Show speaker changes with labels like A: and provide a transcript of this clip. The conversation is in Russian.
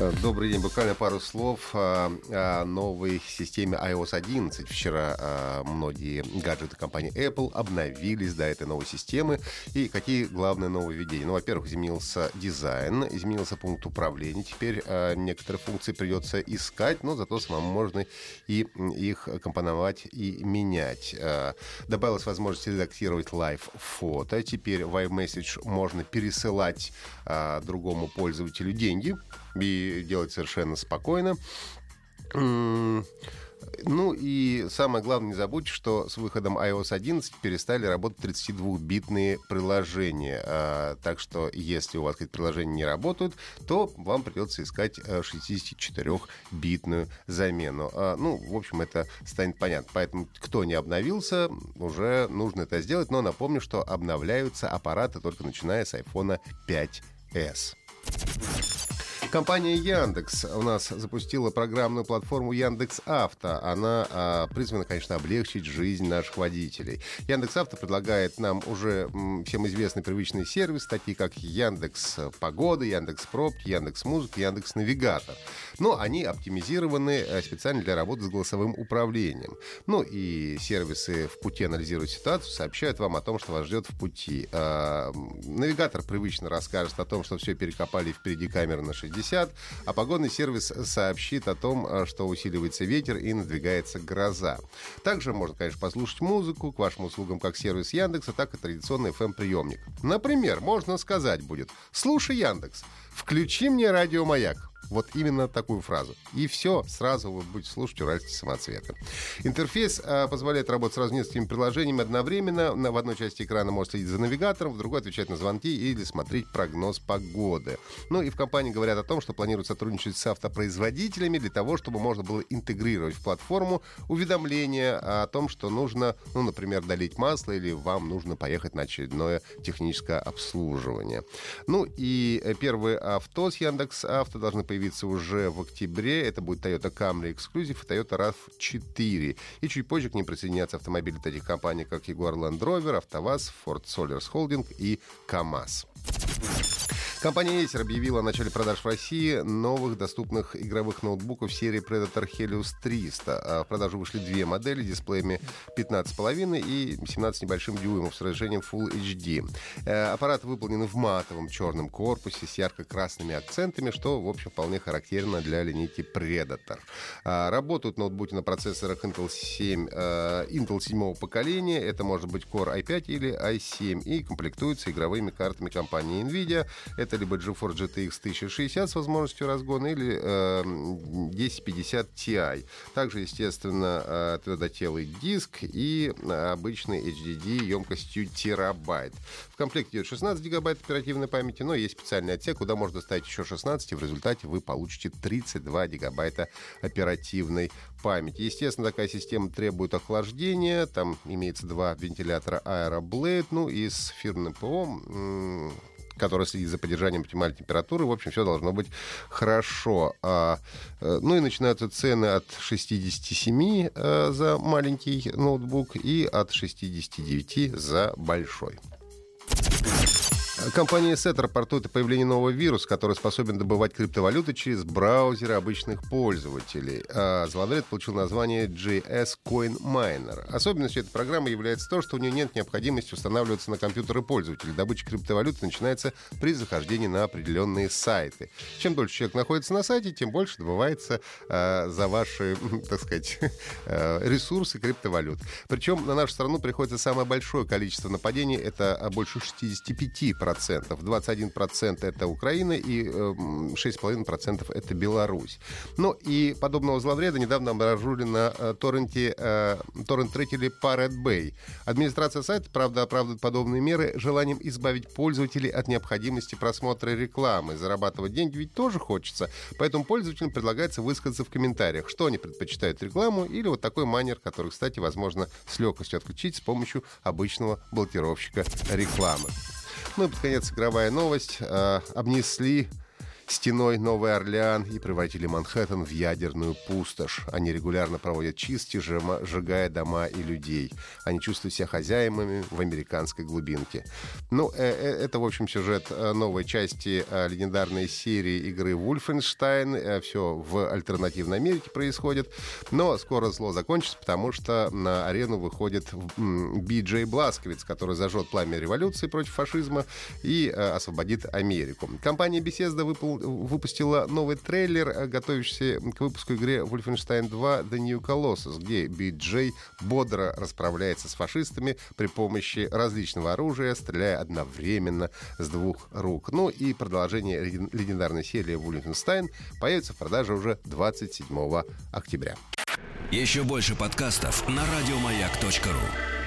A: Э, добрый день. Буквально пару слов о, новой системе iOS 11. Вчера а, многие гаджеты компании Apple обновились до этой новой системы. И какие главные нововведения? Ну, во-первых, изменился дизайн, изменился пункт управления. Теперь а, некоторые функции придется искать, но зато самому можно и их компоновать и менять. Добавилась возможность редактировать live-фото. Теперь в iMessage можно пересылать другому пользователю деньги и делать совершенно спокойно. Ну и самое главное, не забудьте, что с выходом iOS 11 перестали работать 32-битные приложения. А, так что, если у вас какие-то приложения не работают, то вам придется искать 64-битную замену. А, ну, в общем, это станет понятно. Поэтому, кто не обновился, уже нужно это сделать. Но напомню, что обновляются аппараты только начиная с iPhone 5s. Компания Яндекс у нас запустила программную платформу Яндекс Авто. Она а, призвана, конечно, облегчить жизнь наших водителей. Яндекс Авто предлагает нам уже всем известный привычный сервис, такие как Яндекс Погода, Яндекс Пробки, Яндекс Музыка, Яндекс Навигатор. Но они оптимизированы э, специально для работы с голосовым управлением. Ну и сервисы в пути анализируют ситуацию, сообщают вам о том, что вас ждет в пути. А, навигатор привычно расскажет о том, что все перекопали впереди камеры на 60 60, а погодный сервис сообщит о том, э, что усиливается ветер и надвигается гроза. Также можно, конечно, послушать музыку к вашим услугам как сервис Яндекса, так и традиционный FM-приемник. Например, можно сказать будет «Слушай, Яндекс, включи мне радио «Маяк». Вот именно такую фразу. И все, сразу вы будете слушать уральские самоцветы. Интерфейс а, позволяет работать сразу несколькими приложениями одновременно. На, в одной части экрана можно следить за навигатором, в другой отвечать на звонки или смотреть прогноз погоды. Ну и в компании говорят о том, что планируют сотрудничать с автопроизводителями для того, чтобы можно было интегрировать в платформу уведомления о том, что нужно, ну, например, долить масло или вам нужно поехать на очередное техническое обслуживание. Ну и э, первые авто с Яндекс Авто должны появиться уже в октябре. Это будет Toyota Camry Exclusive и Toyota RAV4. И чуть позже к ним присоединятся автомобили таких компаний, как Jaguar Land Rover, АвтоВАЗ, Ford Solers Holding и КАМАЗ. Компания Acer объявила о начале продаж в России новых доступных игровых ноутбуков серии Predator Helios 300. А в продажу вышли две модели с дисплеями 15,5 и 17 небольшим дюймов с разрешением Full HD. Э, аппараты выполнены в матовом черном корпусе с ярко-красными акцентами, что, в общем, вполне характерно для линейки Predator. А, работают ноутбуки на процессорах Intel 7, э, Intel 7 поколения. Это может быть Core i5 или i7 и комплектуются игровыми картами компании NVIDIA. Это это либо GeForce GTX 1060 с возможностью разгона или э, 1050 Ti. Также, естественно, э, твердотелый диск и обычный HDD емкостью терабайт. В комплекте идет 16 гигабайт оперативной памяти, но есть специальный отсек, куда можно ставить еще 16, и в результате вы получите 32 гигабайта оперативной памяти. Естественно, такая система требует охлаждения. Там имеется два вентилятора AeroBlade. Ну и с фирменным ПО который следит за поддержанием оптимальной температуры. В общем, все должно быть хорошо. А, э, ну и начинаются цены от 67 а, за маленький ноутбук и от 69 за большой. Компания SET рапортует о появлении нового вируса, который способен добывать криптовалюты через браузеры обычных пользователей. А зловред получил название JS Coin Miner. Особенностью этой программы является то, что у нее нет необходимости устанавливаться на компьютеры пользователей. Добыча криптовалюты начинается при захождении на определенные сайты. Чем дольше человек находится на сайте, тем больше добывается э, за ваши, так сказать, э, ресурсы криптовалют. Причем на нашу страну приходится самое большое количество нападений. Это больше 65% 21% это Украина и 6,5% эм, это Беларусь. Ну и подобного зловреда недавно обнаружили на э, торренте, э, торрент-трекере Pirate Bay. Администрация сайта, правда, оправдывает подобные меры желанием избавить пользователей от необходимости просмотра рекламы. Зарабатывать деньги ведь тоже хочется. Поэтому пользователям предлагается высказаться в комментариях, что они предпочитают рекламу или вот такой манер, который, кстати, возможно с легкостью отключить с помощью обычного блокировщика рекламы. Ну и под конец игровая новость. Э, обнесли стеной Новый Орлеан и превратили Манхэттен в ядерную пустошь. Они регулярно проводят чистки, сжигая дома и людей. Они чувствуют себя хозяевами в американской глубинке. Ну, э, э, это, в общем, сюжет э, новой части легендарной серии игры Wolfenstein. Все в альтернативной Америке происходит. Но скоро зло закончится, потому что на арену выходит Би-Джей Бласковиц, который зажжет пламя революции против фашизма и освободит Америку. Компания Bethesda выпол выпустила новый трейлер, э, готовящийся к выпуску игре Wolfenstein 2 The New Colossus, где Би-Джей бодро расправляется с фашистами при помощи различного оружия, стреляя одновременно с двух рук. Ну и продолжение легендарной серии Wolfenstein появится в продаже уже 27 октября.
B: Еще больше подкастов на радиомаяк.ру